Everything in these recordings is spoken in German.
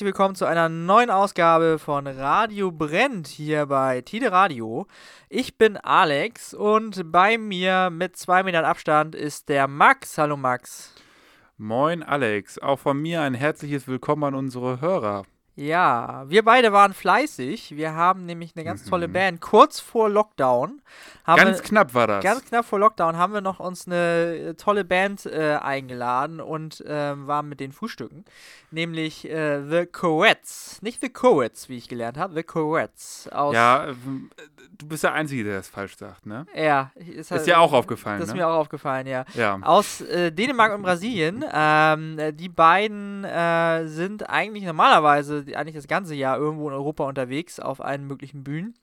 herzlich willkommen zu einer neuen Ausgabe von Radio Brennt hier bei Tide Radio. Ich bin Alex und bei mir mit zwei Metern Abstand ist der Max. Hallo Max. Moin Alex, auch von mir ein herzliches Willkommen an unsere Hörer. Ja, wir beide waren fleißig. Wir haben nämlich eine ganz tolle Mhm. Band. Kurz vor Lockdown. Haben Ganz wir, knapp war das. Ganz knapp vor Lockdown haben wir noch uns eine äh, tolle Band äh, eingeladen und ähm, waren mit den Frühstücken. Nämlich äh, The Coets. Nicht The Coets, wie ich gelernt habe. The Coets. Aus ja, ähm, du bist der Einzige, der das falsch sagt, ne? Ja, ist, Ist dir auch aufgefallen, Das ist ne? mir auch aufgefallen, ja. Ja. Aus äh, Dänemark und Brasilien. Ähm, äh, die beiden äh, sind eigentlich normalerweise eigentlich das ganze Jahr irgendwo in Europa unterwegs auf allen möglichen Bühnen.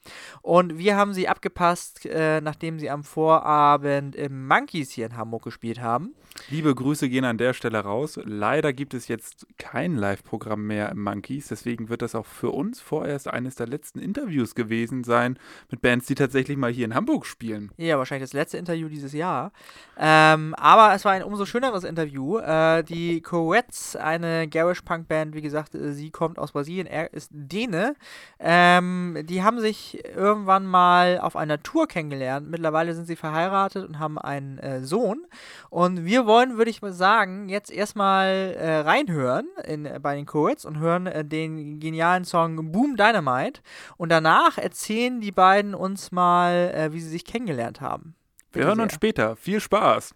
Und wir haben sie abgepasst, äh, nachdem sie am Vorabend im Monkeys hier in Hamburg gespielt haben. Liebe Grüße gehen an der Stelle raus. Leider gibt es jetzt kein Live-Programm mehr im Monkeys, deswegen wird das auch für uns vorerst eines der letzten Interviews gewesen sein mit Bands, die tatsächlich mal hier in Hamburg spielen. Ja, wahrscheinlich das letzte Interview dieses Jahr. Ähm, aber es war ein umso schöneres Interview. Äh, die Coets, eine Garish-Punk-Band, wie gesagt, äh, sie kommt aus Brasilien, er ist Däne. Ähm, die haben sich irgendwann mal auf einer Tour kennengelernt. Mittlerweile sind sie verheiratet und haben einen äh, Sohn. Und wir wollen, würde ich mal sagen, jetzt erstmal äh, reinhören in, bei den Coets und hören äh, den genialen Song Boom Dynamite. Und danach erzählen die beiden beiden uns mal, äh, wie sie sich kennengelernt haben. Bitte Wir hören sehr. uns später. Viel Spaß.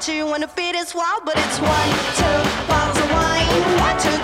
two but it's one, two bottles of wine, one, two.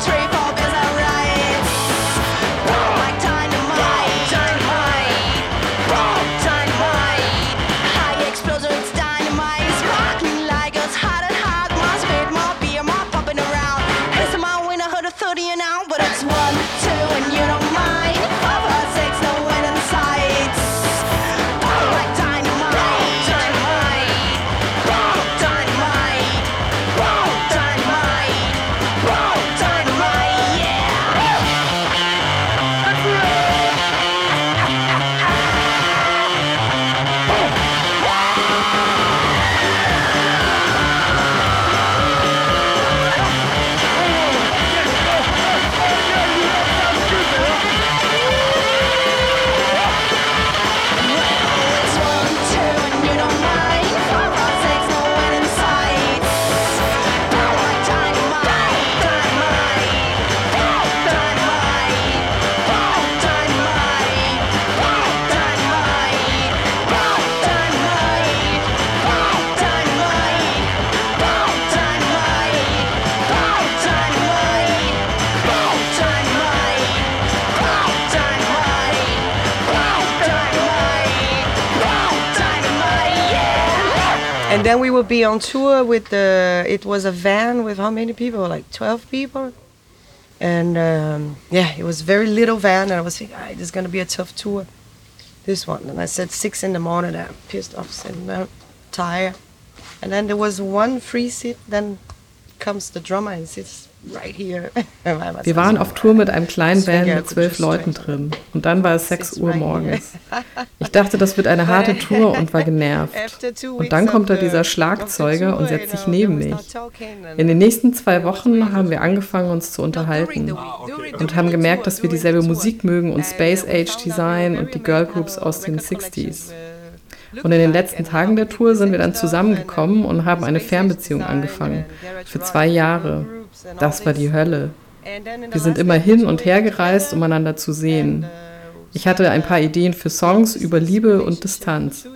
Be on tour with the. It was a van with how many people? Like twelve people. And um, yeah, it was very little van, and I was thinking, ah, this is gonna be a tough tour. This one, and I said six in the morning. I'm pissed off, sitting down, tired. And then there was one free seat. Then comes the drummer and sits. Wir waren auf Tour mit einem kleinen Band mit zwölf Leuten drin. Und dann war es 6 Uhr morgens. Ich dachte, das wird eine harte Tour und war genervt. Und dann kommt da dieser Schlagzeuger und setzt sich neben mich. In den nächsten zwei Wochen haben wir angefangen, uns zu unterhalten. Und haben gemerkt, dass wir dieselbe Musik mögen und Space Age Design und die Girl Groups aus den 60s. Und in den letzten Tagen der Tour sind wir dann zusammengekommen und haben eine Fernbeziehung angefangen. Für zwei Jahre. Das war die Hölle. Wir sind immer hin und her gereist, um einander zu sehen. Ich hatte ein paar Ideen für Songs über Liebe und Distanz.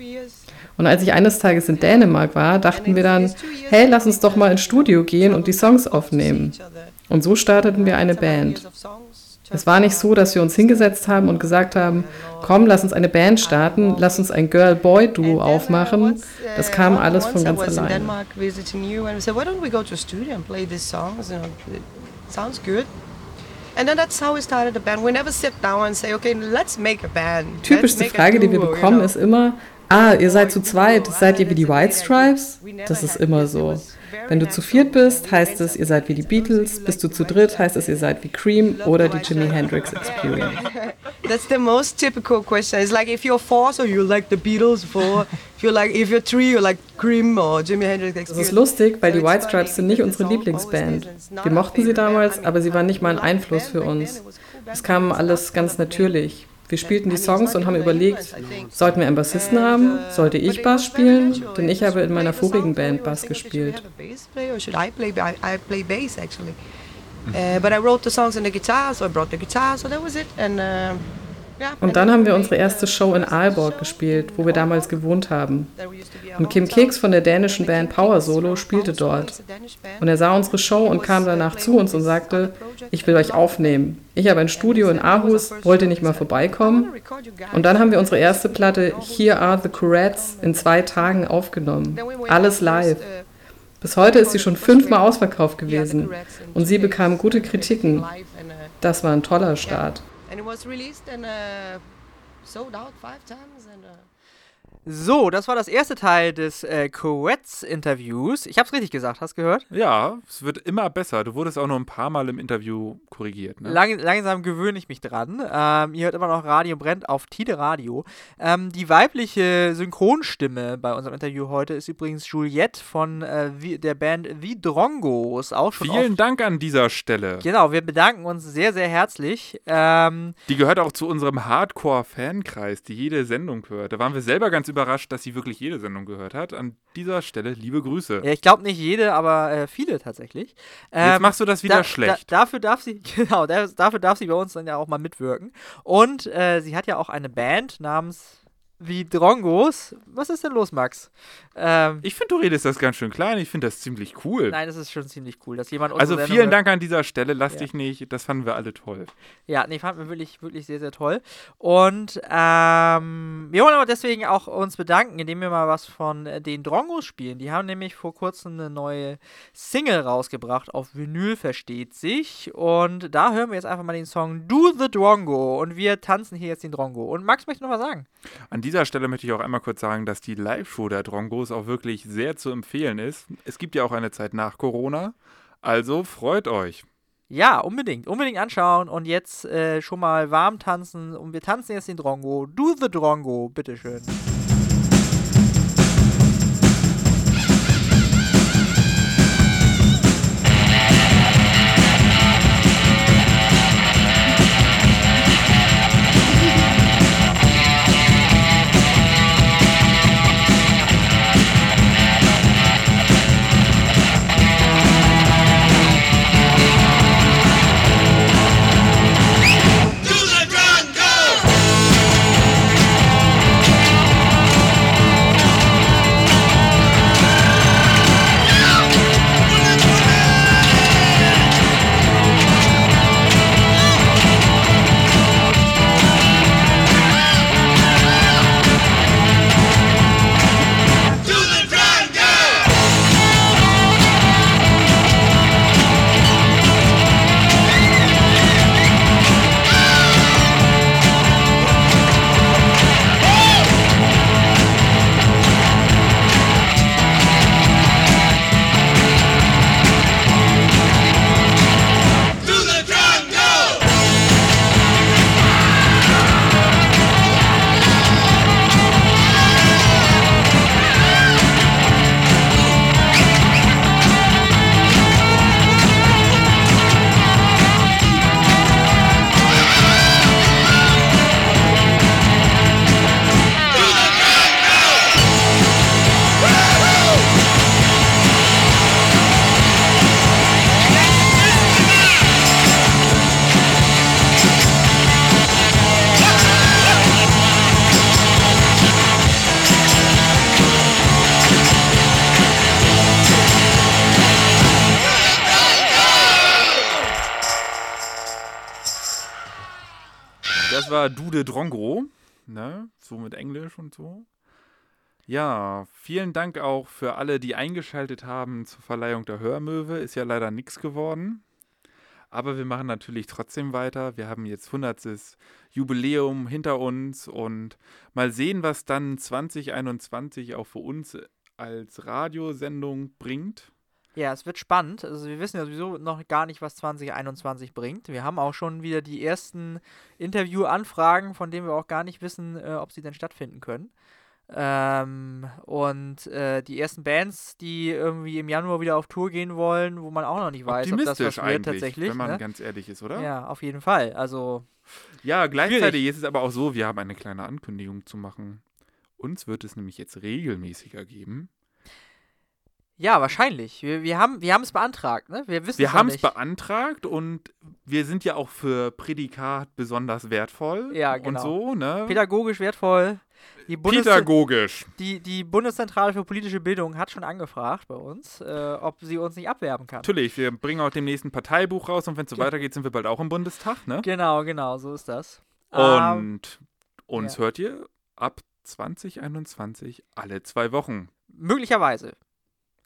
Und als ich eines Tages in Dänemark war, dachten wir dann, hey, lass uns doch mal ins Studio gehen und die Songs aufnehmen. Und so starteten wir eine Band. Es war nicht so, dass wir uns hingesetzt haben und gesagt haben, komm, lass uns eine Band starten, lass uns ein Girl-Boy-Duo aufmachen. Das kam alles von ganz allein. Typischste Frage, die wir bekommen, ist immer, ah, ihr seid zu zweit, seid ihr wie die White Stripes? Das ist immer so. Wenn du zu viert bist, heißt es, ihr seid wie die Beatles. Bist du zu dritt, heißt es, ihr seid wie Cream oder die Jimi Hendrix Experience. That's the most typical question. It's like if you're four, so you like the Beatles. Four, if you're like if you're three, you like Cream or Jimi Hendrix Experience. Das ist lustig, weil die White Stripes sind nicht unsere Lieblingsband. Wir mochten sie damals, aber sie waren nicht mal ein Einfluss für uns. Es kam alles ganz natürlich. Wir spielten die Songs und haben überlegt, sollten wir einen Bassisten haben? Sollte ich Bass spielen? Denn ich habe in meiner vorigen Band Bass gespielt. Uh, und dann haben wir unsere erste Show in Aalborg gespielt, wo wir damals gewohnt haben. Und Kim Keks von der dänischen Band Power Solo spielte dort. Und er sah unsere Show und kam danach zu uns und sagte, ich will euch aufnehmen. Ich habe ein Studio in Aarhus, wollt ihr nicht mal vorbeikommen? Und dann haben wir unsere erste Platte Here Are the Courettes in zwei Tagen aufgenommen. Alles live. Bis heute ist sie schon fünfmal ausverkauft gewesen und sie bekam gute Kritiken. Das war ein toller Start. And it was released and uh, sold out five times and uh, So, das war das erste Teil des äh, Coetz-Interviews. Ich habe es richtig gesagt, hast du gehört? Ja, es wird immer besser. Du wurdest auch noch ein paar Mal im Interview korrigiert. Ne? Lang, langsam gewöhne ich mich dran. Ähm, ihr hört immer noch Radio Brennt auf Tide Radio. Ähm, die weibliche Synchronstimme bei unserem Interview heute ist übrigens Juliette von äh, der Band The Drongos. Auch schon Vielen Dank an dieser Stelle. Genau, wir bedanken uns sehr, sehr herzlich. Ähm, die gehört auch zu unserem Hardcore-Fankreis, die jede Sendung hört. Da waren wir selber ganz überrascht überrascht, dass sie wirklich jede Sendung gehört hat. An dieser Stelle liebe Grüße. Ja, ich glaube nicht jede, aber äh, viele tatsächlich. Ähm, Jetzt machst du das wieder da, schlecht. Da, dafür darf sie, genau, dafür darf sie bei uns dann ja auch mal mitwirken. Und äh, sie hat ja auch eine Band namens wie Drongos. Was ist denn los, Max? Ähm, ich finde, du redest das ganz schön klein. Ich finde das ziemlich cool. Nein, das ist schon ziemlich cool, dass jemand Also vielen Sendung Dank an dieser Stelle. Lass ja. dich nicht. Das fanden wir alle toll. Ja, nee, fanden wir wirklich, wirklich sehr, sehr toll. Und ähm, wir wollen aber deswegen auch uns bedanken, indem wir mal was von äh, den Drongos spielen. Die haben nämlich vor kurzem eine neue Single rausgebracht auf Vinyl, versteht sich. Und da hören wir jetzt einfach mal den Song Do the Drongo. Und wir tanzen hier jetzt den Drongo. Und Max möchte noch was sagen. An dieser Stelle möchte ich auch einmal kurz sagen, dass die Live-Show der Drongos auch wirklich sehr zu empfehlen ist. Es gibt ja auch eine Zeit nach Corona, also freut euch. Ja, unbedingt. Unbedingt anschauen und jetzt äh, schon mal warm tanzen. Und wir tanzen jetzt den Drongo. Do the Drongo, bitteschön. Dr. Dude Drongo, ne? So mit Englisch und so. Ja, vielen Dank auch für alle, die eingeschaltet haben zur Verleihung der Hörmöwe. Ist ja leider nichts geworden. Aber wir machen natürlich trotzdem weiter. Wir haben jetzt 100. Jubiläum hinter uns und mal sehen, was dann 2021 auch für uns als Radiosendung bringt. Ja, es wird spannend. Also wir wissen ja sowieso noch gar nicht, was 2021 bringt. Wir haben auch schon wieder die ersten Interviewanfragen, von denen wir auch gar nicht wissen, äh, ob sie denn stattfinden können. Ähm, und äh, die ersten Bands, die irgendwie im Januar wieder auf Tour gehen wollen, wo man auch noch nicht weiß, ob das was wird tatsächlich. Wenn man ne? ganz ehrlich ist, oder? Ja, auf jeden Fall. Also. Ja, gleichzeitig schwierig. ist es aber auch so, wir haben eine kleine Ankündigung zu machen. Uns wird es nämlich jetzt regelmäßiger geben. Ja, wahrscheinlich. Wir, wir haben wir es beantragt, ne? Wir wissen Wir haben es beantragt und wir sind ja auch für Prädikat besonders wertvoll. Ja, genau. Und so, ne? Pädagogisch wertvoll. Die Pädagogisch. Die, die Bundeszentrale für politische Bildung hat schon angefragt bei uns, äh, ob sie uns nicht abwerben kann. Natürlich, wir bringen auch demnächst ein Parteibuch raus und wenn es so Ge weitergeht, sind wir bald auch im Bundestag, ne? Genau, genau, so ist das. Und um, uns ja. hört ihr ab 2021 alle zwei Wochen. Möglicherweise.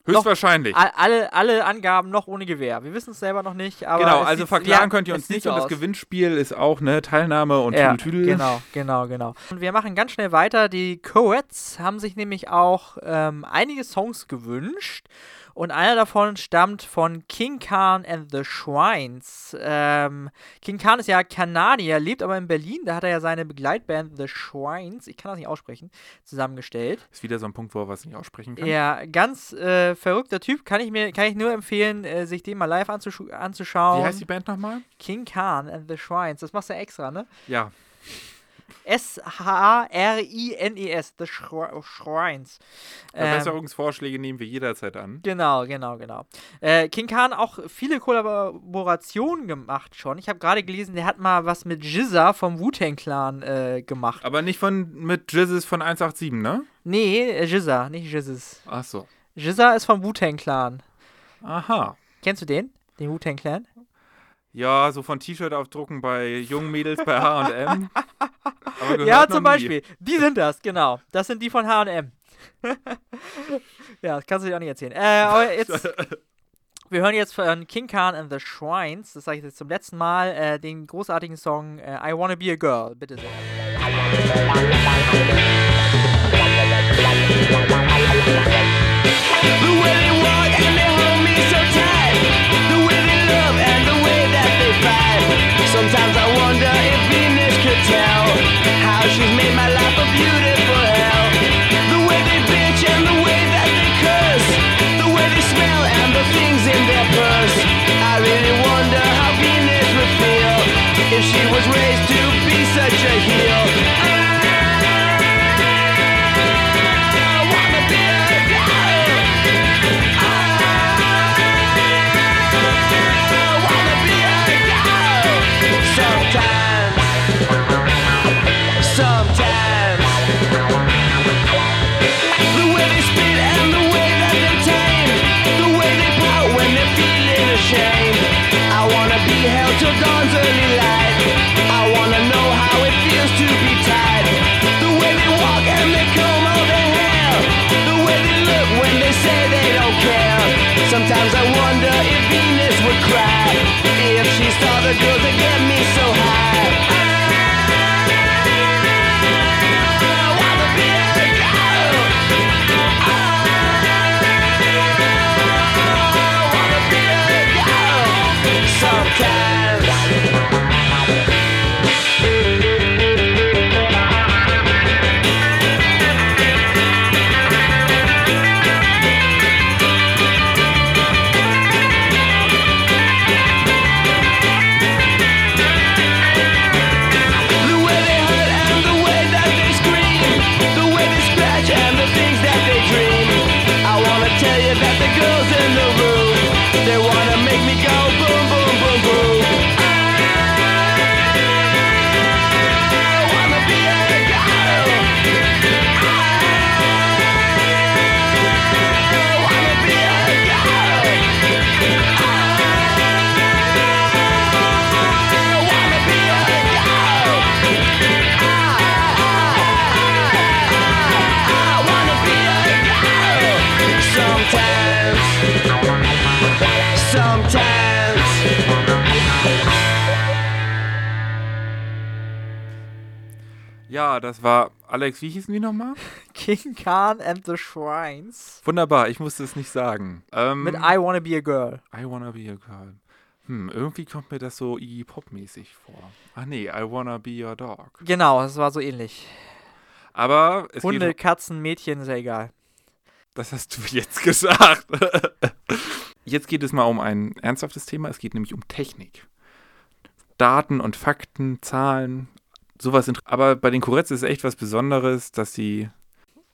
Höchstwahrscheinlich. Noch, alle, alle Angaben noch ohne Gewehr. Wir wissen es selber noch nicht. genau, also verklagen könnt ihr uns nicht. Und das Gewinnspiel ist auch ne Teilnahme und ja, Tüdel. Genau, genau, genau. Und wir machen ganz schnell weiter. Die Coets haben sich nämlich auch ähm, einige Songs gewünscht. Und einer davon stammt von King Khan and the Shrines. Ähm, King Khan ist ja Kanadier, lebt aber in Berlin. Da hat er ja seine Begleitband The Shrines, ich kann das nicht aussprechen, zusammengestellt. Ist wieder so ein Punkt, wo er was nicht aussprechen kann. Ja, ganz äh, verrückter Typ. Kann ich mir kann ich nur empfehlen, äh, sich den mal live anzusch anzuschauen. Wie heißt die Band nochmal? King Khan and the Shrines. Das machst du extra, ne? Ja. S-H-R-I-N-E-S, The Shrines. Verbesserungsvorschläge ähm, nehmen wir jederzeit an. Genau, genau, genau. Äh, King Khan auch viele Kollaborationen gemacht schon. Ich habe gerade gelesen, der hat mal was mit Jizza vom Wu-Tang Clan äh, gemacht. Aber nicht von mit Jizzes von 187, ne? Nee, äh, Jizza, nicht Jizzes. Ach so. Jizza ist vom Wu-Tang Clan. Aha. Kennst du den? Den Wu-Tang Clan? Ja, so von T-Shirt aufdrucken bei jungen Mädels bei H&M. ja, zum Beispiel. Die sind das, genau. Das sind die von H&M. ja, das kannst du dir auch nicht erzählen. Äh, aber jetzt... Wir hören jetzt von King Khan and the Shrines, das sage ich jetzt zum letzten Mal, äh, den großartigen Song äh, I Wanna Be a Girl. Bitte sehr. The way If she was raised to be such a heel Sometimes I want to know how it feels to be tied the way they walk and they come over while the way they look when they say they don't care. Sometimes i wonder if Venus would cry. If she saw the girls that get me so high. Alex, wie hießen die nochmal? King Khan and the Shrines. Wunderbar, ich musste es nicht sagen. Ähm, Mit I Wanna Be a Girl. I Wanna Be a Girl. Hm, irgendwie kommt mir das so Iggy Pop-mäßig vor. Ach nee, I Wanna Be Your Dog. Genau, das war so ähnlich. Aber es Hunde, geht, Katzen, Mädchen, ist ja egal. das hast du jetzt gesagt. jetzt geht es mal um ein ernsthaftes Thema. Es geht nämlich um Technik. Daten und Fakten, Zahlen, sowas. Aber bei den Kuretts ist echt was Besonderes, dass sie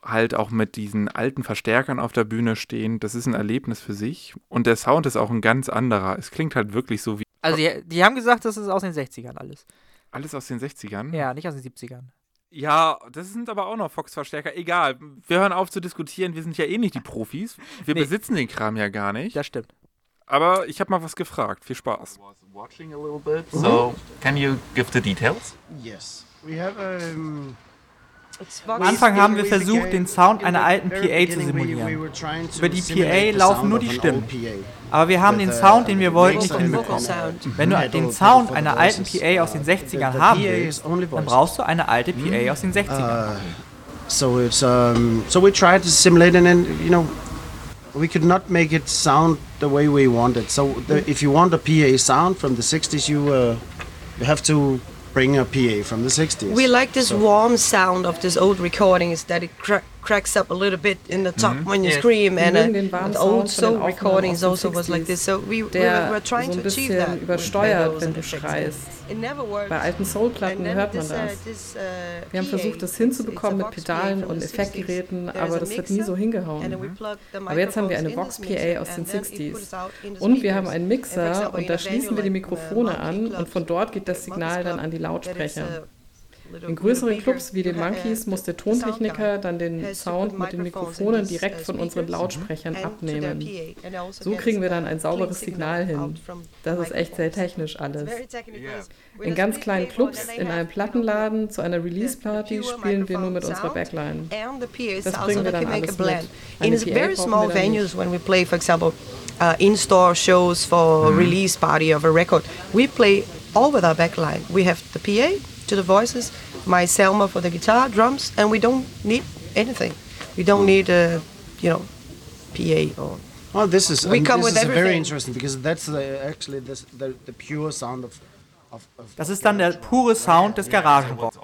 halt auch mit diesen alten Verstärkern auf der Bühne stehen. Das ist ein Erlebnis für sich. Und der Sound ist auch ein ganz anderer. Es klingt halt wirklich so wie Also, die, die haben gesagt, das ist aus den 60ern alles. alles aus den 60ern. Ja, nicht aus den 70ern. Ja, das sind aber auch noch Fox-Verstärker. Egal, wir hören auf zu diskutieren. Wir sind ja eh nicht die Profis. Wir Nee. besitzen den Kram ja gar nicht. Das stimmt. Aber ich habe mal was gefragt. Viel Spaß. watching a little bit. So, can you give the details? Yes. We have um, Am Anfang haben wir versucht, den Sound einer alten PA zu simulieren. Über die PA laufen nur die Stimmen. Aber wir haben den Sound, den wir wollten, nicht hinbekommen. Wenn du den Sound einer alten PA aus den 60ern haben willst, dann brauchst du eine alte PA aus den 60ern. So it's um, so we tried to simulate, and then you know, we could not make it sound the way we wanted. So the, if you want a PA sound from the '60s, you uh, you have to bring a PA from the '60s. We like this So- warm sound of this old recordings that it cracks up a little bit in the top when you Yes. scream, and uh, Sound old soul recordings also was like 60s, this. So we, we der were, were trying so to ein achieve bisschen that. übersteuert, wenn and du schreist. It never worked. Bei alten And Soul-Platten then hört man this, uh, das. uh, Wir haben versucht, das hinzubekommen mit Vox PA Pedalen from und the Effektgeräten, 60s. aber das hat nie mixer, so hingehauen. and the Aber jetzt haben wir eine microphones Vox PA aus den and then it 60s. puts out in the Und wir haben speakers. einen And Mixer und da schließen wir die uh, Mikrofone an und von dort geht das Signal dann an die Lautsprecher. Uh, In größeren Clubs wie den Monkeys muss der Tontechniker dann den Sound mit den Mikrofonen direkt von unseren Lautsprechern abnehmen. So kriegen wir dann ein sauberes Signal hin. Das ist echt sehr technisch alles. In ganz kleinen Clubs, in einem Plattenladen, zu einer Release-Party spielen wir nur mit unserer Backline. Das bringen wir dann alles mit. In Eine very PA small brauchen wir dann venues, when we play, for example, uh, in-store shows for release party of a record, we play all with our backline. We have the PA to the voices, my Selma for the guitar, drums, and we don't need anything. We don't hmm. need a, you know, PA or Oh, this is We and come this with is very interesting because that's the, actually this, the the pure sound of of. of Das ist dann der pure Sound des So Garagenrocks.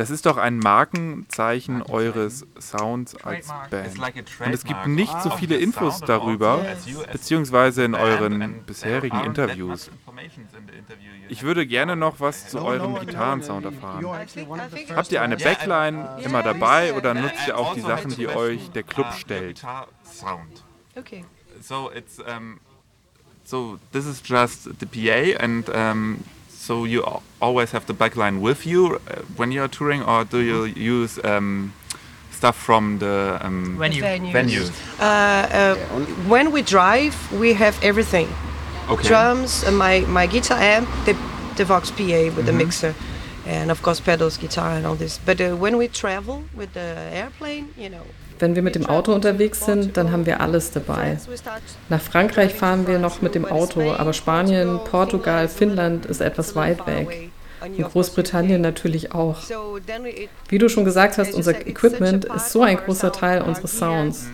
Das ist doch ein Markenzeichen eures Sounds als. Band. Und es gibt nicht so of viele Infos darüber, beziehungsweise in euren bisherigen Interviews. Ich würde gerne noch was zu eurem Gitarrensound erfahren. Habt ihr eine Backline immer dabei oder nutzt ihr auch die also Sachen, die euch der Club your stellt? okay. So it's um, so this is just the PA, and um, so you always have the backline with you uh, when you're touring, or do you use um, stuff from the um, Venue. venue? Uh, uh, when we drive, we have everything. Okay. drums, uh, my my guitar amp, the the Vox PA with the mixer, and of course pedals, guitar, and all this. But uh, when we travel with the airplane, you know. Wenn wir mit dem Auto unterwegs sind, dann haben wir alles dabei. Nach Frankreich fahren wir noch mit dem Auto, aber Spanien, Portugal, Finnland ist etwas weit weg. Und Großbritannien natürlich auch. Wie du schon gesagt hast, unser Equipment ist so ein großer Teil unseres Sounds.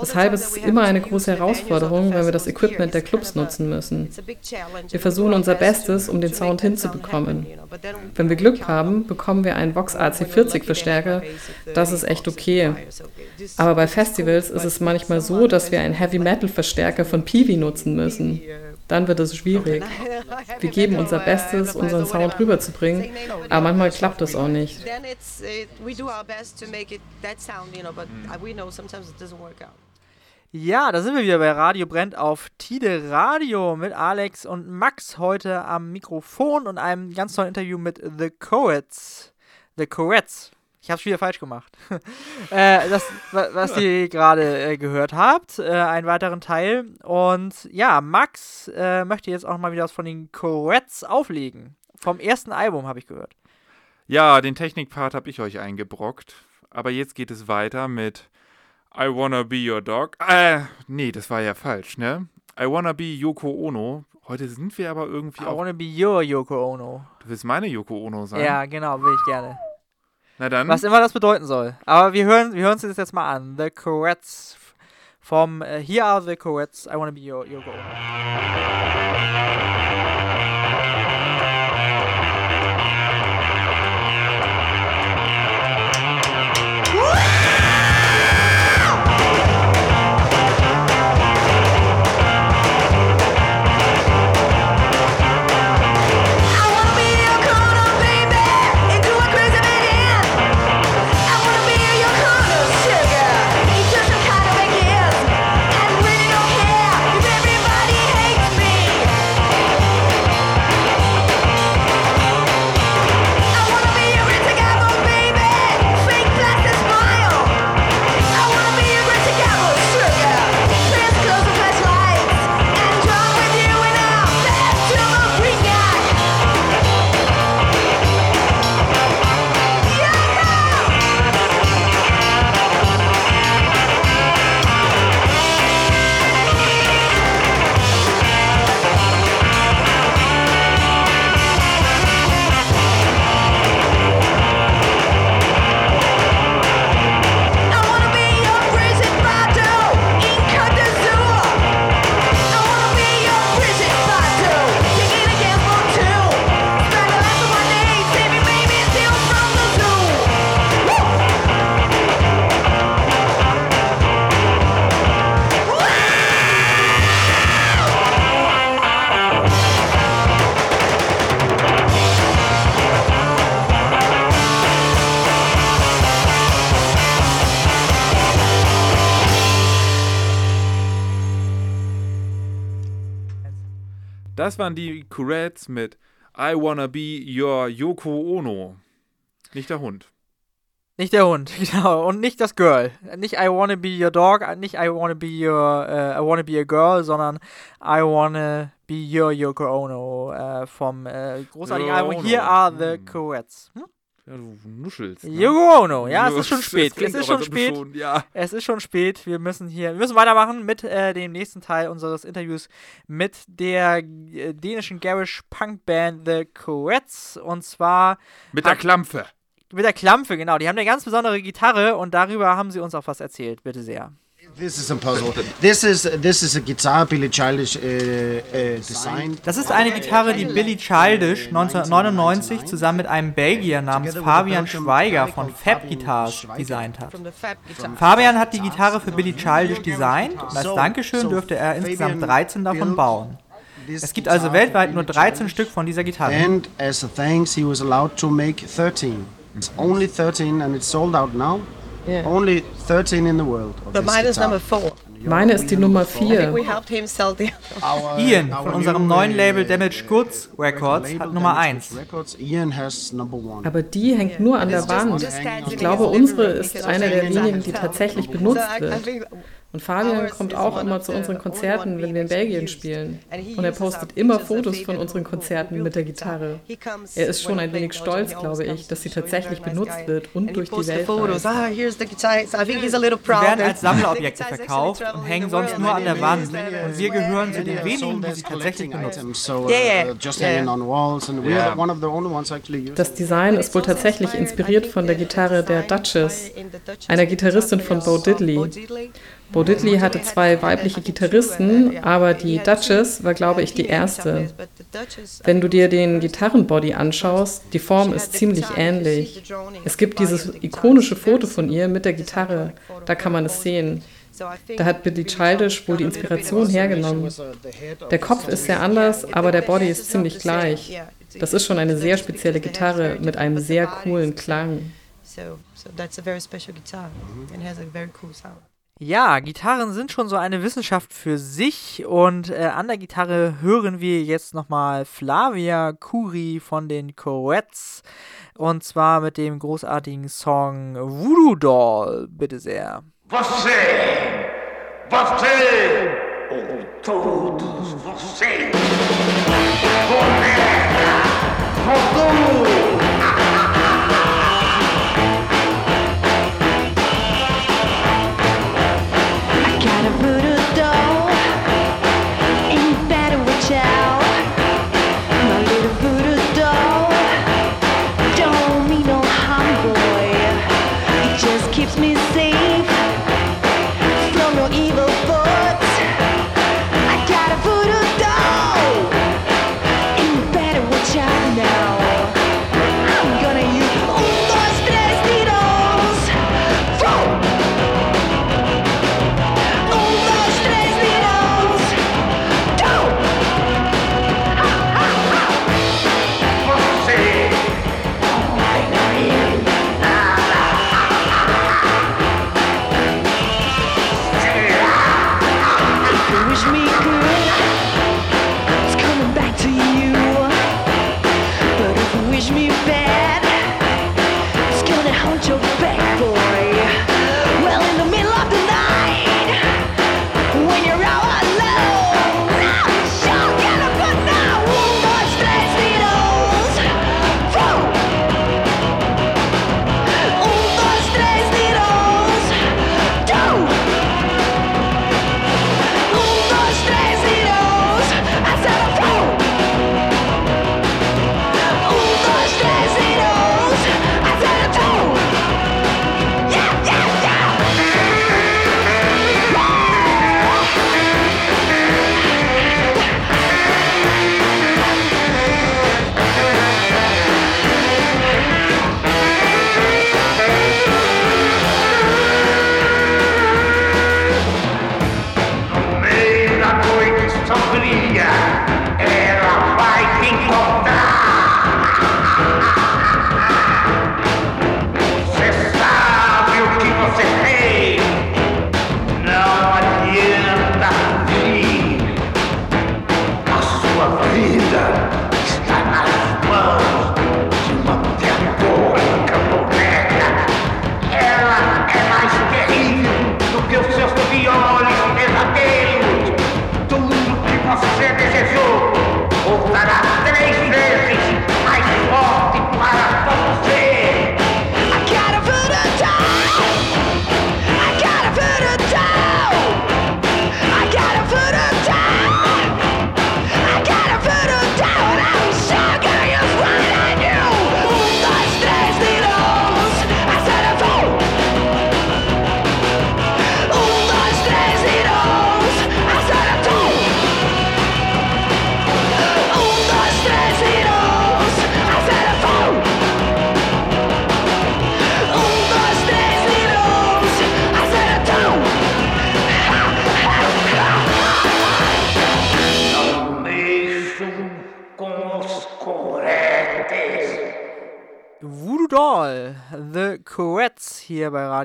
Deshalb ist es immer eine große Herausforderung, wenn wir das Equipment der Clubs nutzen müssen. Wir versuchen unser Bestes, um den Sound hinzubekommen. Wenn wir Glück haben, bekommen wir einen Vox AC40 Verstärker. Das ist echt okay. Aber bei Festivals ist es manchmal so, dass wir einen Heavy Metal Verstärker von Peewee nutzen müssen. Dann wird es schwierig. Wir geben unser Bestes, unseren Sound rüberzubringen, aber manchmal klappt es auch nicht. Then it's it, we do our best to make it that sound, you know, but uh, we know sometimes it doesn't work out. Ja, da sind wir wieder bei Radio Brennt auf Tide Radio mit Alex und Max heute am Mikrofon und einem ganz tollen Interview mit The Coets. The Coets. Ich hab's wieder falsch gemacht. äh, das, wa- was ihr gerade äh, gehört habt, äh, einen weiteren Teil. Und ja, Max äh, möchte jetzt auch mal wieder was von den Coets auflegen. Vom ersten Album habe ich gehört. Ja, den Technikpart habe ich euch eingebrockt. Aber jetzt geht es weiter mit I Wanna Be Your Dog. Äh, nee, das war ja falsch, ne? I Wanna Be Yoko Ono. Heute sind wir aber irgendwie I auch. wanna be your Yoko Ono. Du willst meine Yoko Ono sein? Ja, genau, will ich gerne. Na dann. Was immer das bedeuten soll. Aber wir hören, wir hören uns das jetzt mal an. The Corettes vom äh, Here Are the Corettes. I wanna be your Yoko Ono. Das waren die Courettes mit I Wanna Be Your Yoko Ono. Nicht der Hund. Nicht der Hund, genau. Und nicht das Girl. Nicht I wanna be your dog, nicht I wanna be your, äh, I wanna be a girl, sondern I wanna be your Yoko Ono äh, vom äh, großartigen Album. Here Are the. Coettes. Hm? Ja, du nuschelst. Ne? Ono, ja, es ist schon spät. klingt Es ist schon spät. Schon, ja. Es ist schon spät. Wir müssen hier, wir müssen weitermachen mit äh, dem nächsten Teil unseres Interviews mit der äh, dänischen Garish Punk Band The Coettes. Und zwar Mit der Klampfe. mit der Klampfe, genau. Die haben eine ganz besondere Gitarre und darüber haben sie uns auch was erzählt. Bitte sehr. This is impossible. This is this is a guitar Billy Childish uh, uh, designed. Das ist eine Gitarre, die Billy Childish 1999 zusammen mit einem Belgier namens Fabian Schweiger von Fab Guitars designt hat. Fabian hat die Gitarre für Billy Childish designt und als Dankeschön dürfte er insgesamt 13 davon bauen. Es gibt also weltweit nur 13 Stück von dieser Gitarre. And as a thanks, he was allowed to make 13. It's only 13, and it's sold out now. Yeah. Only 13 in the world. But mine is number four. Meine ist die Nummer I think 4. we helped him sell the Our- Ian our von unserem new, neuen Label Damaged Goods Records hat Nummer Damaged 1. Goods Records. Ian has number one. Aber die hängt nur an der Wand. Ich glaube, unsere ist eine der wenigen, die tatsächlich benutzt wird. Und Fabian kommt auch immer zu unseren Konzerten, wenn wir in Belgien spielen. Und er postet immer Fotos von unseren Konzerten mit der Gitarre. Er ist schon ein wenig stolz, glaube ich, dass sie tatsächlich benutzt wird und durch die Welt Photos. reist. Ah, here's the guitar. So I think he's a little Sie proud. werden als Sammlerobjekte verkauft und hängen sonst nur an der Wand. Und wir gehören zu den wenigen, die sie tatsächlich benutzen. uh. Das Design ist wohl tatsächlich inspiriert von der Gitarre der Duchess, einer Gitarristin von Bo Diddley. Bo Diddley hatte zwei weibliche Gitarristen, aber die Duchess war, glaube ich, die erste. Wenn du dir den Gitarrenbody anschaust, die Form ist ziemlich ähnlich. Es gibt dieses ikonische Foto von ihr mit der Gitarre, da kann man es sehen. Da hat Billy Childish wohl die Inspiration hergenommen. Der Kopf ist sehr anders, aber der Body ist ziemlich gleich. Das ist schon eine sehr spezielle Gitarre mit einem sehr coolen Klang. So, so that's a very special guitar and has a very cool sound. Ja, Gitarren sind schon so eine Wissenschaft für sich und äh, an der Gitarre hören wir jetzt nochmal Flavia Kuri von den Coettes und zwar mit dem großartigen Song Voodoo Doll. Bitte sehr. Você! Você! Ou todos vocês! Boneca! Voodoo!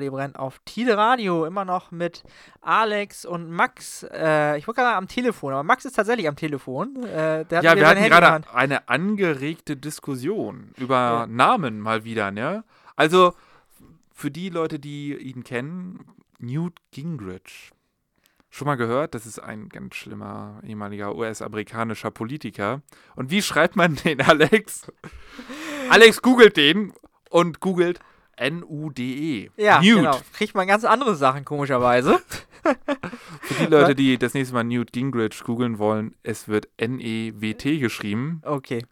Radio Brenn auf Tide Radio. Immer noch mit Alex und Max. Äh, ich war gerade am Telefon, aber Max ist tatsächlich am Telefon. Äh, ja, wir hatten gerade eine angeregte Diskussion über ja. Namen mal wieder, ne? Also, für die Leute, die ihn kennen, Newt Gingrich. Schon mal gehört? Das ist ein ganz schlimmer ehemaliger US-amerikanischer Politiker. Und wie schreibt man den, Alex? Alex googelt den und googelt N-U-D-E. Ja, Newt. genau. Kriegt man ganz andere Sachen, komischerweise. Für die Leute, die das nächste Mal Newt Gingrich googeln wollen, es wird N-E-W-T geschrieben. Okay.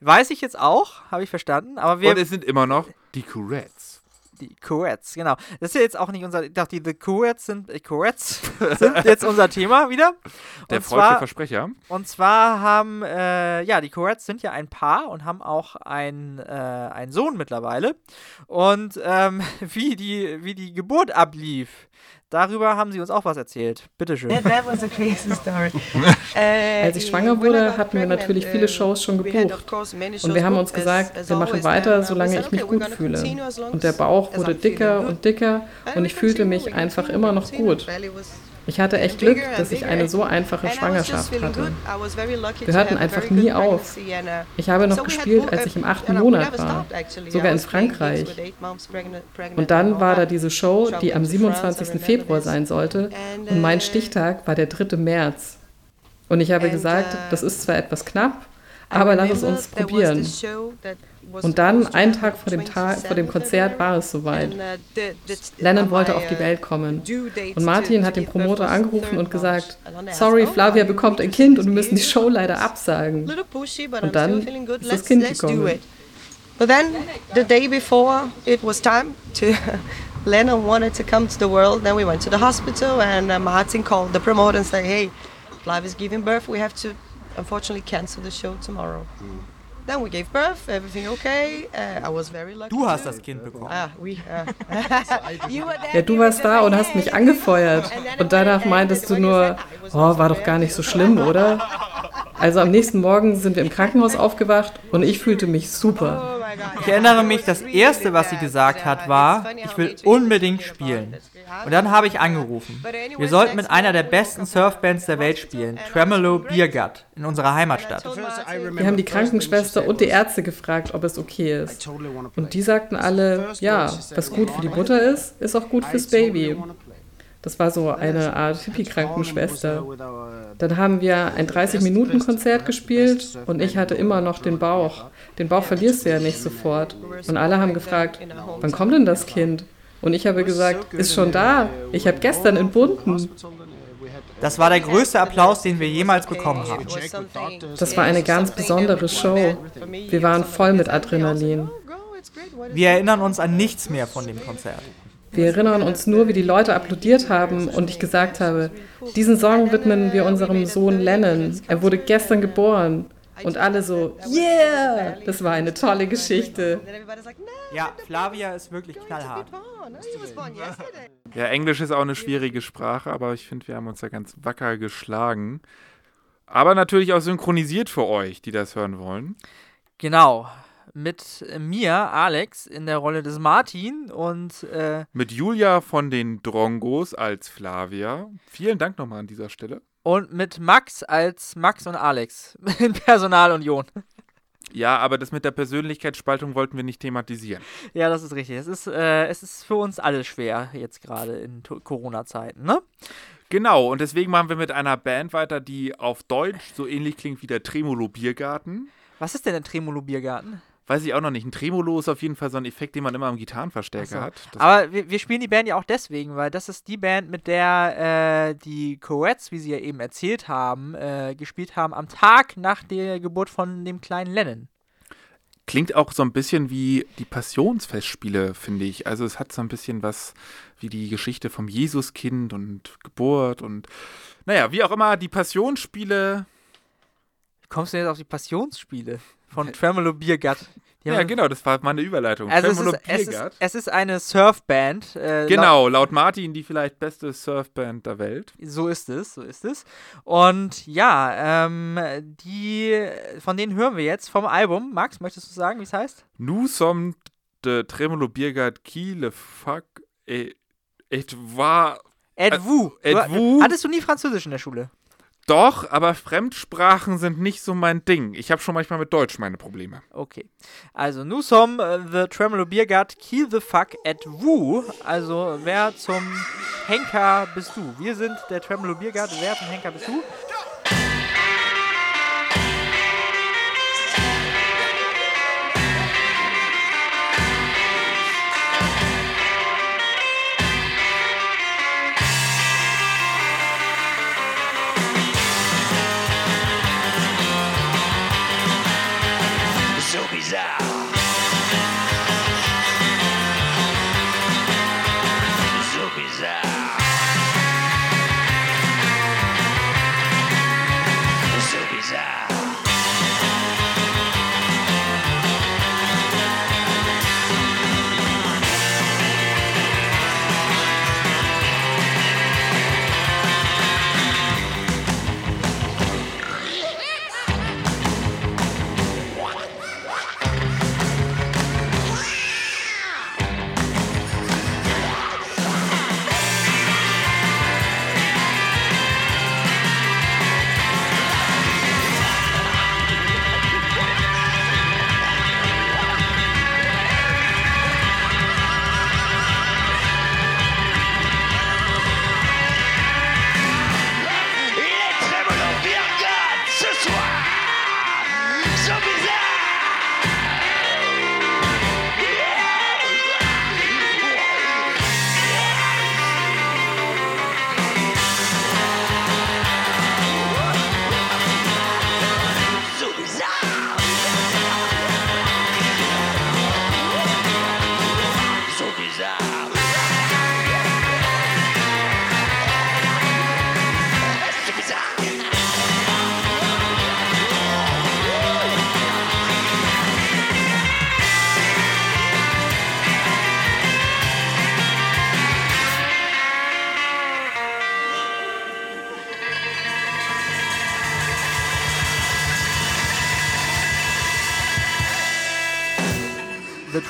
Weiß ich jetzt auch, habe ich verstanden. Aber wir und es sind immer noch die Courettes die Coets, genau. Das ist ja jetzt auch nicht unser. Ich dachte, die The sind, äh, Coets sind jetzt unser Thema wieder. Und Der falsche Versprecher. Und zwar haben, äh, ja, die Coets sind ja ein Paar und haben auch ein, äh, einen Sohn mittlerweile. Und ähm, wie, die, wie die Geburt ablief, Darüber haben Sie uns auch was erzählt. Bitte schön. That was a crazy story. Als ich schwanger wurde, hatten wir natürlich viele Shows schon gebucht. Und wir haben uns gesagt, wir machen weiter, solange ich mich gut fühle. Und der Bauch wurde dicker und dicker und ich fühlte mich einfach immer noch gut. Ich hatte echt Glück, dass ich eine so einfache Schwangerschaft hatte. Wir hörten einfach nie auf. Ich habe noch gespielt, als ich im achten Monat war, sogar in Frankreich. Und dann war da diese Show, die am 27. Februar sein sollte, und mein Stichtag war der 3. März. Und ich habe gesagt, das ist zwar etwas knapp, aber lass es uns probieren. Und dann, einen Tag vor dem, Tag, vor dem Konzert, war es soweit. Lennon wollte auf die Welt kommen. Und Martin hat den Promoter angerufen und gesagt, sorry, Flavia bekommt ein Kind und wir müssen die Show leider absagen. Und dann ist das Kind gekommen. But then, the day before it was time to, Lennon wanted to come to the world, then we went to the hospital and uh, Martin called the promoter and said, hey, Flavia's giving birth, we have to unfortunately cancel the show tomorrow. Mm. Then we gave birth, everything okay. Uh, I was very lucky. Du hast das Kind bekommen. Ah, we, uh, ja, du warst da und hast mich angefeuert. Und danach meintest du nur, oh, war doch gar nicht so schlimm, oder? Also am nächsten Morgen sind wir im Krankenhaus aufgewacht und ich fühlte mich super. Ich erinnere mich, das erste, was sie gesagt hat, war, ich will unbedingt spielen. Und dann habe ich angerufen. Wir sollten mit einer der besten Surfbands der Welt spielen, Tremolo Biergut, in unserer Heimatstadt. Wir haben die Krankenschwester und die Ärzte gefragt, ob es okay ist. Und die sagten alle, ja, was gut für die Mutter ist, ist auch gut fürs Baby. Das war so eine Art Hippie-Krankenschwester. Dann haben wir ein 30-Minuten-Konzert gespielt und ich hatte immer noch den Bauch. Den Bauch verlierst du ja nicht sofort. Und alle haben gefragt, wann kommt denn das Kind? Und ich habe gesagt, ist schon da. Ich habe gestern entbunden. Das war der größte Applaus, den wir jemals bekommen haben. Das war eine ganz besondere Show. Wir waren voll mit Adrenalin. Wir erinnern uns an nichts mehr von dem Konzert. Wir erinnern uns nur, wie die Leute applaudiert haben und ich gesagt habe, diesen Song widmen wir unserem Sohn Lennon. Er wurde gestern geboren. Und alle so, yeah! Das war eine tolle Geschichte. Ja, Flavia ist wirklich knallhart. Ja, Englisch ist auch eine schwierige Sprache, aber ich finde, wir haben uns da ganz wacker geschlagen. Aber natürlich auch synchronisiert für euch, die das hören wollen. Genau. Mit mir, Alex, in der Rolle des Martin und. Äh, mit Julia von den Drongos als Flavia. Vielen Dank nochmal an dieser Stelle und mit Max als Max und Alex in Personalunion. Ja, aber das mit der Persönlichkeitsspaltung wollten wir nicht thematisieren. Ja, das ist richtig. Es ist, äh, es ist für uns alle schwer, jetzt gerade in Corona-Zeiten, ne? Genau, und deswegen machen wir mit einer Band weiter, die auf Deutsch so ähnlich klingt wie der Tremolo Biergarten. Was ist denn der Tremolo Biergarten? Weiß ich auch noch nicht. Ein Tremolo ist auf jeden Fall so ein Effekt, den man immer am Gitarrenverstärker so. hat. Das Aber wir, wir, spielen die Band ja auch deswegen, weil das ist die Band, mit der äh, die Coets, wie sie ja eben erzählt haben, äh, gespielt haben am Tag nach der Geburt von dem kleinen Lennon. Klingt auch so ein bisschen wie die Passionsfestspiele, finde ich. Also es hat so ein bisschen was wie die Geschichte vom Jesuskind und Geburt und naja, wie auch immer, die Passionsspiele. Wie kommst du jetzt auf die Passionsspiele? Von Tremolo Biergut. Ja, genau, das war meine Überleitung. Also es ist, es, ist, es ist, eine Surfband. Äh, genau, laut Martin die vielleicht beste Surfband der Welt. So ist es, so ist es. Und ja, ähm, die, von denen hören wir jetzt vom Album. Max, möchtest du sagen, wie es heißt? Nous sommes de Tremolo Biergard Kiele fuck et, et war Ed vous. Du- vous? Hattest du nie Französisch in der Schule? Doch, aber Fremdsprachen sind nicht so mein Ding. Ich habe schon manchmal mit Deutsch meine Probleme. Okay. Also, nous sommes äh, the Tremolo Biergard, kill the fuck at vous. Also, wer zum Henker bist du? Wir sind der Tremolo Biergard, wer zum Henker bist du?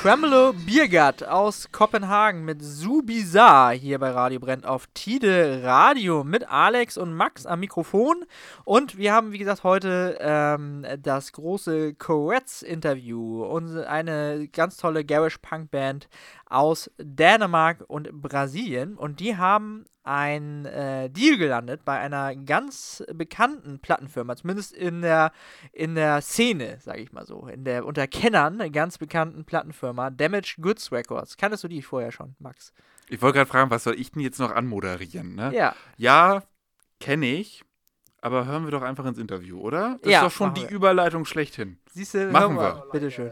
Tremolo Biergard aus Kopenhagen mit Su Bizarre hier bei Radio Brennt auf Tide Radio mit Alex und Max am Mikrofon. Und wir haben, wie gesagt, heute ähm, das große Coets-Interview. Unsere- Eine ganz tolle Garish-Punk-Band aus Dänemark und Brasilien. Und die haben ein äh, Deal gelandet bei einer ganz bekannten Plattenfirma, zumindest in der, in der Szene, sage ich mal so, in der unter Kennern einer ganz bekannten Plattenfirma, Damaged Goods Records. Kanntest du die vorher schon, Max? Ich wollte gerade fragen, was soll ich denn jetzt noch anmoderieren? Ne? Ja. Ja, kenne ich. Aber hören wir doch einfach ins Interview, oder? Das Ja, ist doch schon die wir. Überleitung schlechthin. Siehst du, Machen mal, wir. Bitteschön.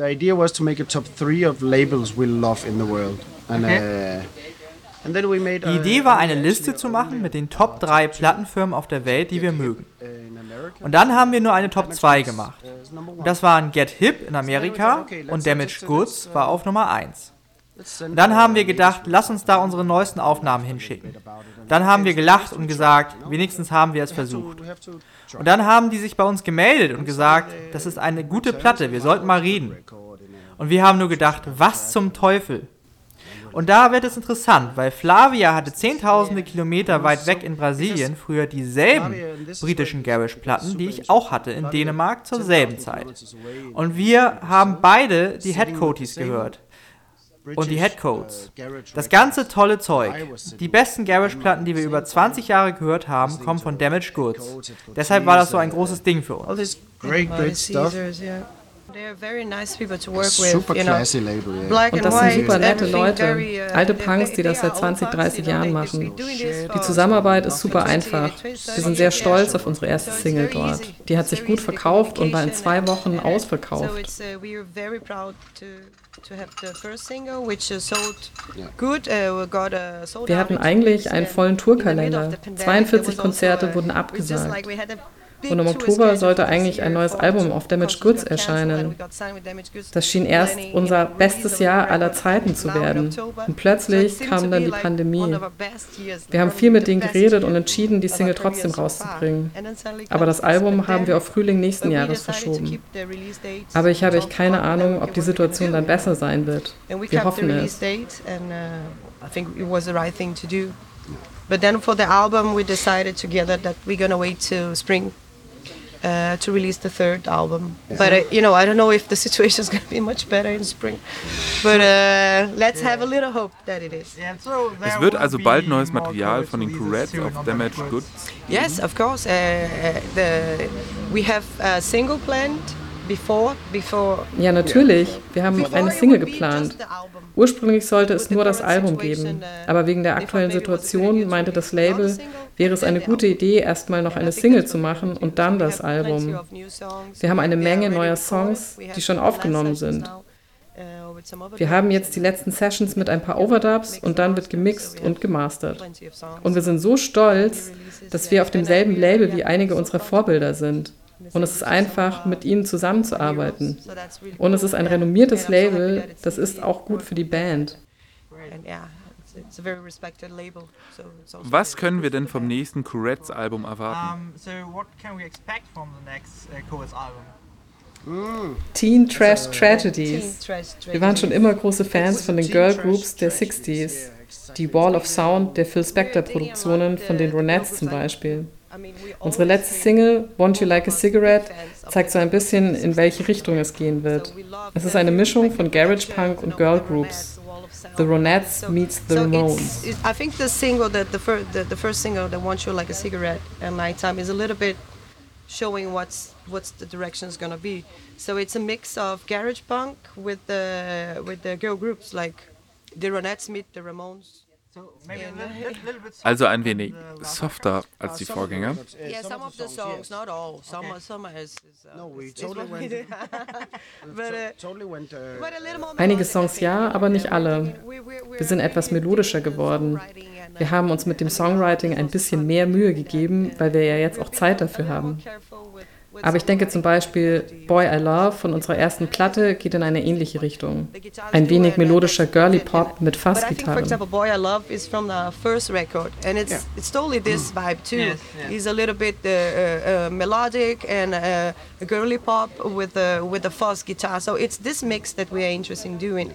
The idea was to make a top three of labels we love in the world, and uh, and then we made. Die Idee war, eine Liste zu machen mit den Top 3 Plattenfirmen auf der Welt, die wir mögen. Und dann haben wir nur eine Top 2 gemacht. Und das waren Get Hip in Amerika und Damaged Goods war auf Nummer 1. Dann haben wir gedacht, lass uns da unsere neuesten Aufnahmen hinschicken. Dann haben wir gelacht und gesagt, wenigstens haben wir es versucht. Und dann haben die sich bei uns gemeldet und gesagt, das ist eine gute Platte, wir sollten mal reden. Und wir haben nur gedacht, was zum Teufel? Und da wird es interessant, weil Flavia hatte zehntausende Kilometer weit weg in Brasilien früher dieselben britischen Garage-Platten, die ich auch hatte in Dänemark zur selben Zeit. Und wir haben beide die Headcoaties gehört. Und die Headcoats. Das ganze tolle Zeug. Die besten Garage-Platten, die wir über 20 Jahre gehört haben, kommen von Damaged Goods. Deshalb war das so ein großes Ding für uns. great, great stuff. Caesars, yeah. They're very nice people to work with. Super you know. classy label. Yeah. Black Und das sind super nette Leute, uh, alte Punks, die das seit are 20, old 30 punks, you Jahren machen. Die Zusammenarbeit ist super 20, einfach. 20 Wir sind sehr stolz auf unsere erste Single dort. Die hat sich gut verkauft und war in zwei Wochen ausverkauft. Uh, we are very proud to to have the first single, which sold good. We got sold Wir out hatten eigentlich einen vollen Tourkalender. the pandemic, 42 there was also, Konzerte wurden abgesagt. Und im Oktober sollte eigentlich ein neues Album auf Damage Goods erscheinen. Das schien erst unser bestes Jahr aller Zeiten zu werden. Und plötzlich kam dann die Pandemie. Wir haben viel mit denen geredet und entschieden, die Single trotzdem rauszubringen. Aber das Album haben wir auf Frühling nächsten Jahres verschoben. Aber ich habe echt keine Ahnung, ob die Situation dann besser sein wird. Wir hoffen es. But then for the album, we decided together that we're gonna wait till spring uh, to release the third album. Yeah. But uh, you know, I don't know if the situation is going to be much better in spring. But uh, let's have a little hope that it is. Es wird also bald neues Material von den Courettes auf Damaged Goods. Yes, of course. Uh, uh, the, we have a single planned before, before. Ja, natürlich. Wir haben eine Single geplant. Ursprünglich sollte es nur das Album geben, aber wegen der aktuellen Situation meinte das Label, wäre es eine gute Idee, erstmal noch eine Single zu machen und dann das Album. Wir haben eine Menge neuer Songs, die schon aufgenommen sind. Wir haben jetzt die letzten Sessions mit ein paar Overdubs und dann wird gemixt und gemastert. Und wir sind so stolz, dass wir auf demselben Label wie einige unserer Vorbilder sind. Und es ist einfach, mit ihnen zusammenzuarbeiten. Und es ist ein renommiertes Label, das ist auch gut für die Band. Was können wir denn vom nächsten Courettes-Album erwarten? Uh, Teen Trash Tragedies. Wir waren schon immer große Fans von den Girl Groups der 60s. Die Wall of Sound der Phil Spector Produktionen von den Ronettes zum Beispiel. Unsere letzte Single, Want You Like a Cigarette, zeigt so ein bisschen, in welche Richtung es gehen wird. Es ist eine Mischung von Garage Punk und Girl Groups. The Ronettes meets the Ramones. I think the single, that the, fir the, the first single, that wants You Like a Cigarette at Nighttime, is a little bit showing what's what's the direction is gonna be. So it's a mix of garage punk with the with the girl groups like the Ronettes meet the Ramones. Also ein wenig softer als die Vorgänger. Einige Songs ja, aber nicht alle. Wir sind etwas melodischer geworden. Wir haben uns mit dem Songwriting ein bisschen mehr Mühe gegeben, weil wir ja jetzt auch Zeit dafür haben. Aber ich denke zum Beispiel, Boy I Love von unserer ersten Platte geht in eine ähnliche Richtung. Ein wenig melodischer Girly Pop mit Fassgitarren. Boy I Love is from the first record and it's yeah. it's totally this vibe too. Yes, yeah. It's a little bit uh, uh, uh, melodic and uh, girly pop with the with the fuzz guitar. So it's this mix that we are interested in doing.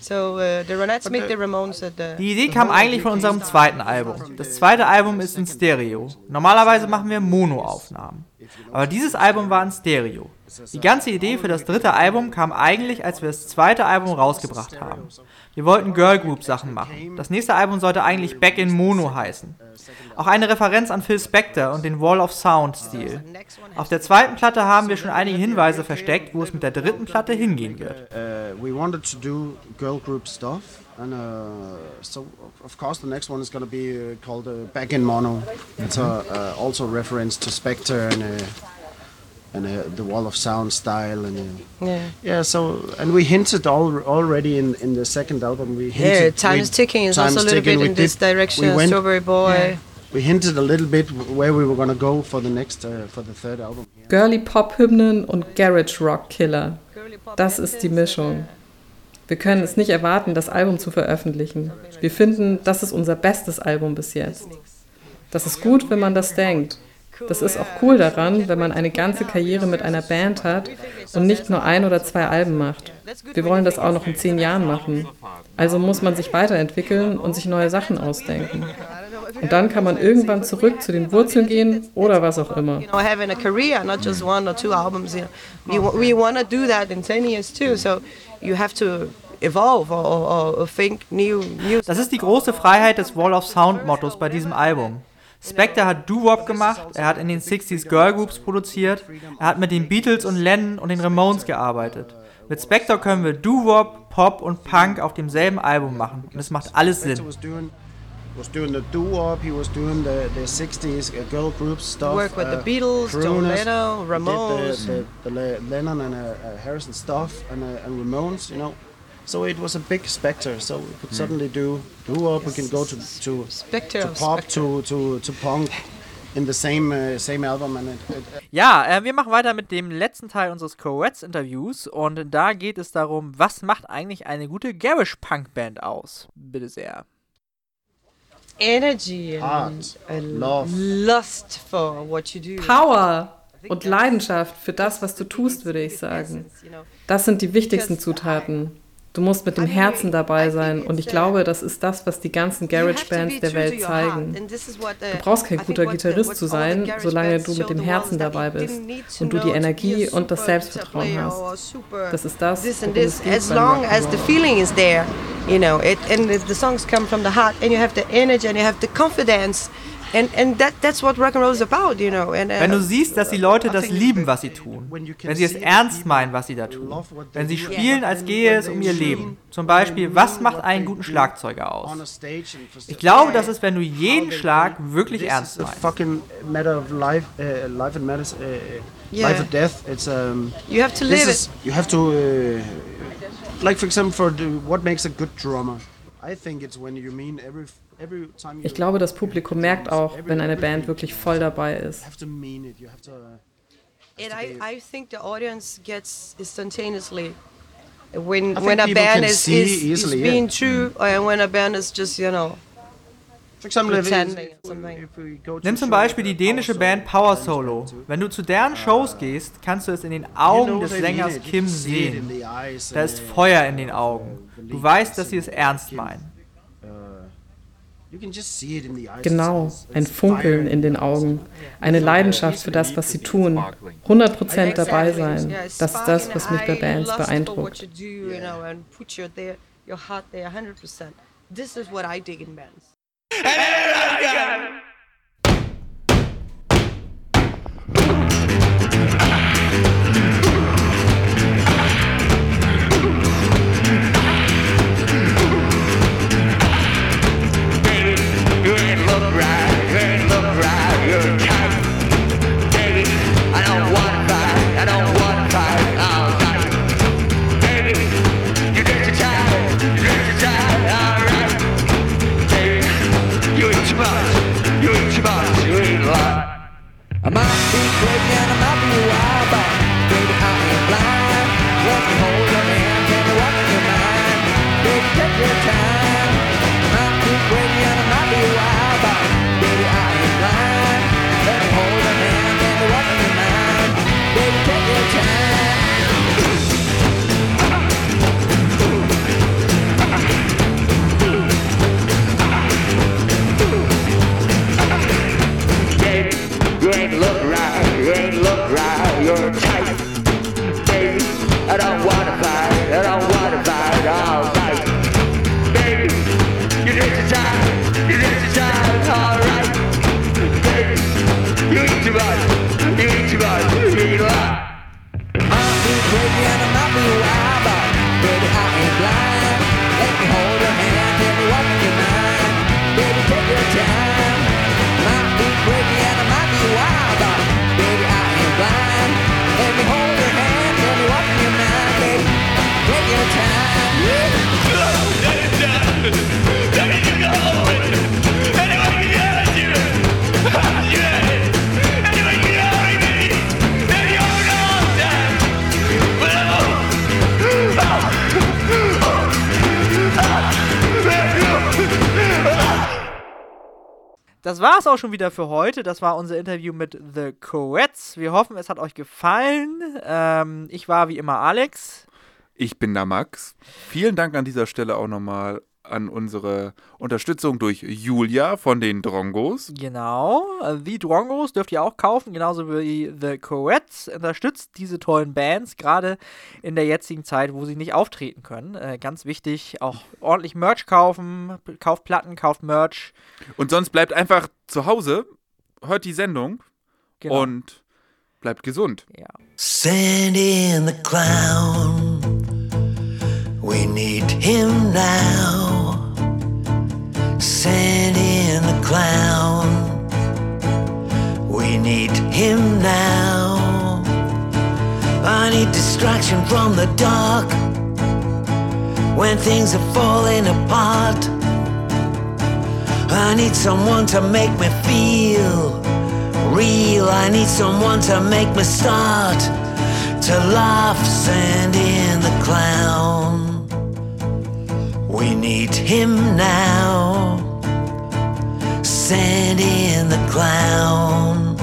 So, uh, the Ronettes meet the Ramones at the Die Idee kam eigentlich von unserem zweiten Album. Das zweite Album ist in Stereo. Normalerweise machen wir Mono-Aufnahmen. Aber dieses Album war in Stereo. Die ganze Idee für das dritte Album kam eigentlich, als wir das zweite Album rausgebracht haben. Wir wollten Girl Group Sachen machen. Das nächste Album sollte eigentlich Back in Mono heißen. Auch eine Referenz an Phil Spector und den Wall of Sound Stil. Auf der zweiten Platte haben wir schon einige Hinweise versteckt, wo es mit der dritten Platte hingehen wird. Uh, we wanted girl group stuff. And uh, so, of course, the next one is going to be uh, called uh, Back in Mono. It's a, uh, also a reference to Spectre and, uh, and uh, the Wall of Sound style. And uh, yeah, yeah. So, and we hinted all, already in, in the second album. We hinted, yeah, time is ticking is also a little bit in this direction. We went, Strawberry Boy. Yeah. We hinted a little bit where we were going to go for the next, uh, for the third album. Girly Pop Hymnen und Garage Rock Killer. Das ist die Mischung. Wir können es nicht erwarten, das Album zu veröffentlichen. Wir finden, das ist unser bestes Album bis jetzt. Das ist gut, wenn man das denkt. Das ist auch cool daran, wenn man eine ganze Karriere mit einer Band hat und nicht nur ein oder zwei Alben macht. Wir wollen das auch noch in zehn Jahren machen. Also muss man sich weiterentwickeln und sich neue Sachen ausdenken. Und dann kann man irgendwann zurück zu den Wurzeln gehen oder was auch immer. you have to evolve or, or think new, new. Das ist die große Freiheit des Wall of Sound Mottos bei diesem Album. Spectre hat Doo-Wop gemacht, er hat in den 60s Girl Groups produziert, er hat mit den Beatles und Lennon und den Ramones gearbeitet. Mit Spectre können wir Doo-Wop, Pop und Punk auf demselben Album machen und es macht alles Sinn. was doing the doo-wop, he was doing the, the 60s girl group stuff. Work with uh, the Beatles, John Lennon, Ramones. The, the, the, Lennon and uh, uh, Harrison stuff and, uh, and Ramones, you know. So it was a big specter. So we could mm. suddenly do doo-wop, we can go to, to, spectre to pop, to, to, to punk. in the same uh, same album. And it, it, ja, äh, wir machen weiter mit dem letzten Teil unseres Coettes-Interviews und da geht es darum, was macht eigentlich eine gute Garage-Punk-Band aus? Bitte sehr. Energy and, and love. lust for what you do. Power und Leidenschaft für das, was du tust, würde ich sagen. Das sind die wichtigsten Zutaten. Du musst mit dem Herzen dabei sein. und ich glaube, das ist das, was die ganzen Garage-Bands der Welt zeigen. Du brauchst kein guter Gitarrist zu sein, solange du mit dem Herzen dabei bist und du die Energie und das Selbstvertrauen hast. Das ist das, worum es geht is there, you know, it, and the songs come from the heart and you have the energy and you have the confidence And, and that, that's what rock and roll is about, you know. And, uh, wenn du siehst, dass die Leute das lieben, was sie tun, wenn sie es ernst meinen, was sie da tun, wenn sie spielen, als gehe es um ihr Leben. Zum Beispiel, was macht einen guten Schlagzeuger aus? Ich glaube, das ist, wenn du jeden Schlag wirklich ernst meinst. Uh, uh, yeah. life or death. It's um. You have to live is, it. You have to, uh, like for example, for the, what makes a good drummer. I think it's when you mean every ich glaube, das Publikum merkt auch, wenn eine Band wirklich voll dabei ist. And I, I think the audience gets instantaneously when when a band is, is, is being true mm. and when a band is just you know Nimm zum Beispiel die dänische Band Power Solo. Wenn du zu deren Shows gehst, kannst du es in den Augen des Sängers Kim sehen. Da ist Feuer in den Augen. Du weißt, dass sie es ernst meinen. Genau, ein Funkeln in den Augen, eine Leidenschaft für das, was sie tun, 100% dabei sein. Das ist das, was mich bei Bands beeindruckt. yeah. I don't wanna fight, I don't wanna fight, alright. Baby, you you alright. Baby, you eat too much, you eat too much, you eat a lot. War es auch schon wieder für heute. Das war unser Interview mit The Coets. Wir hoffen, es hat euch gefallen. Ähm, ich war wie immer Alex. Ich bin der Max. Vielen Dank an dieser Stelle auch nochmal an unsere Unterstützung durch Julia von den Drongos. Genau. Die Drongos dürft ihr auch kaufen, genauso wie The Coets. Unterstützt diese tollen Bands, gerade in der jetzigen Zeit, wo sie nicht auftreten können. Äh, ganz wichtig, auch ordentlich Merch kaufen. Kauft Platten, kauft Merch. Und sonst bleibt einfach zu Hause, hört die Sendung genau. und bleibt gesund. Ja. Sandy in the clown. We need him now. Sandy and the clown. We need him now. I need distraction from the dark when things are falling apart. I need someone to make me feel real. I need someone to make me start to laugh. Send in the clown. We need him now. Send in the clown.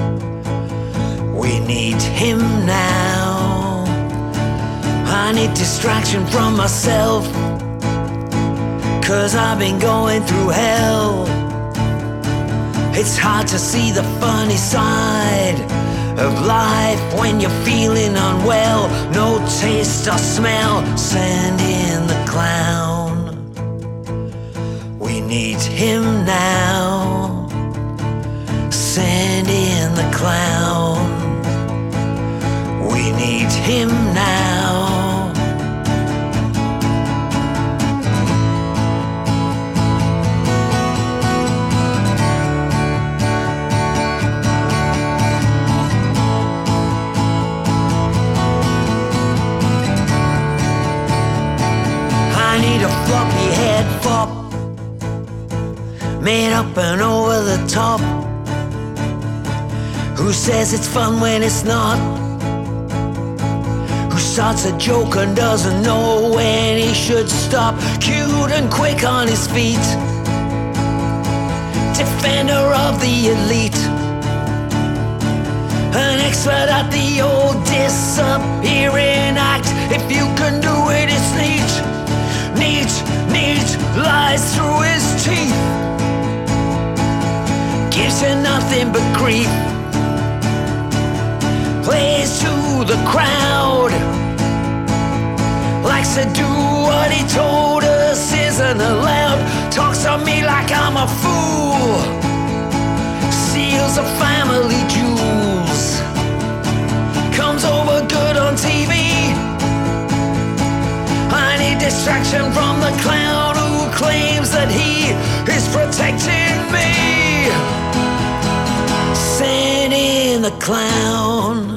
We need him now. I need distraction from myself. Cause I've been going through hell. It's hard to see the funny side of life when you're feeling unwell. No taste or smell, send in the clown. We need him now. Send in the clown. We need him now. I need a floppy head fop Made up and over the top Who says it's fun when it's not? Who starts a joke and doesn't know when he should stop? Cute and quick on his feet. Defender of the elite. An expert at the old disappearing act. If you can do it, it's neat. Neat, neat, lies through his teeth. Gives you nothing but grief The crowd. Likes to do what he told us isn't allowed. Talks to me like I'm a fool. Seals the family jewels. Comes over good on TV I need distraction from the clown who claims that he is protecting me. Send in the clown.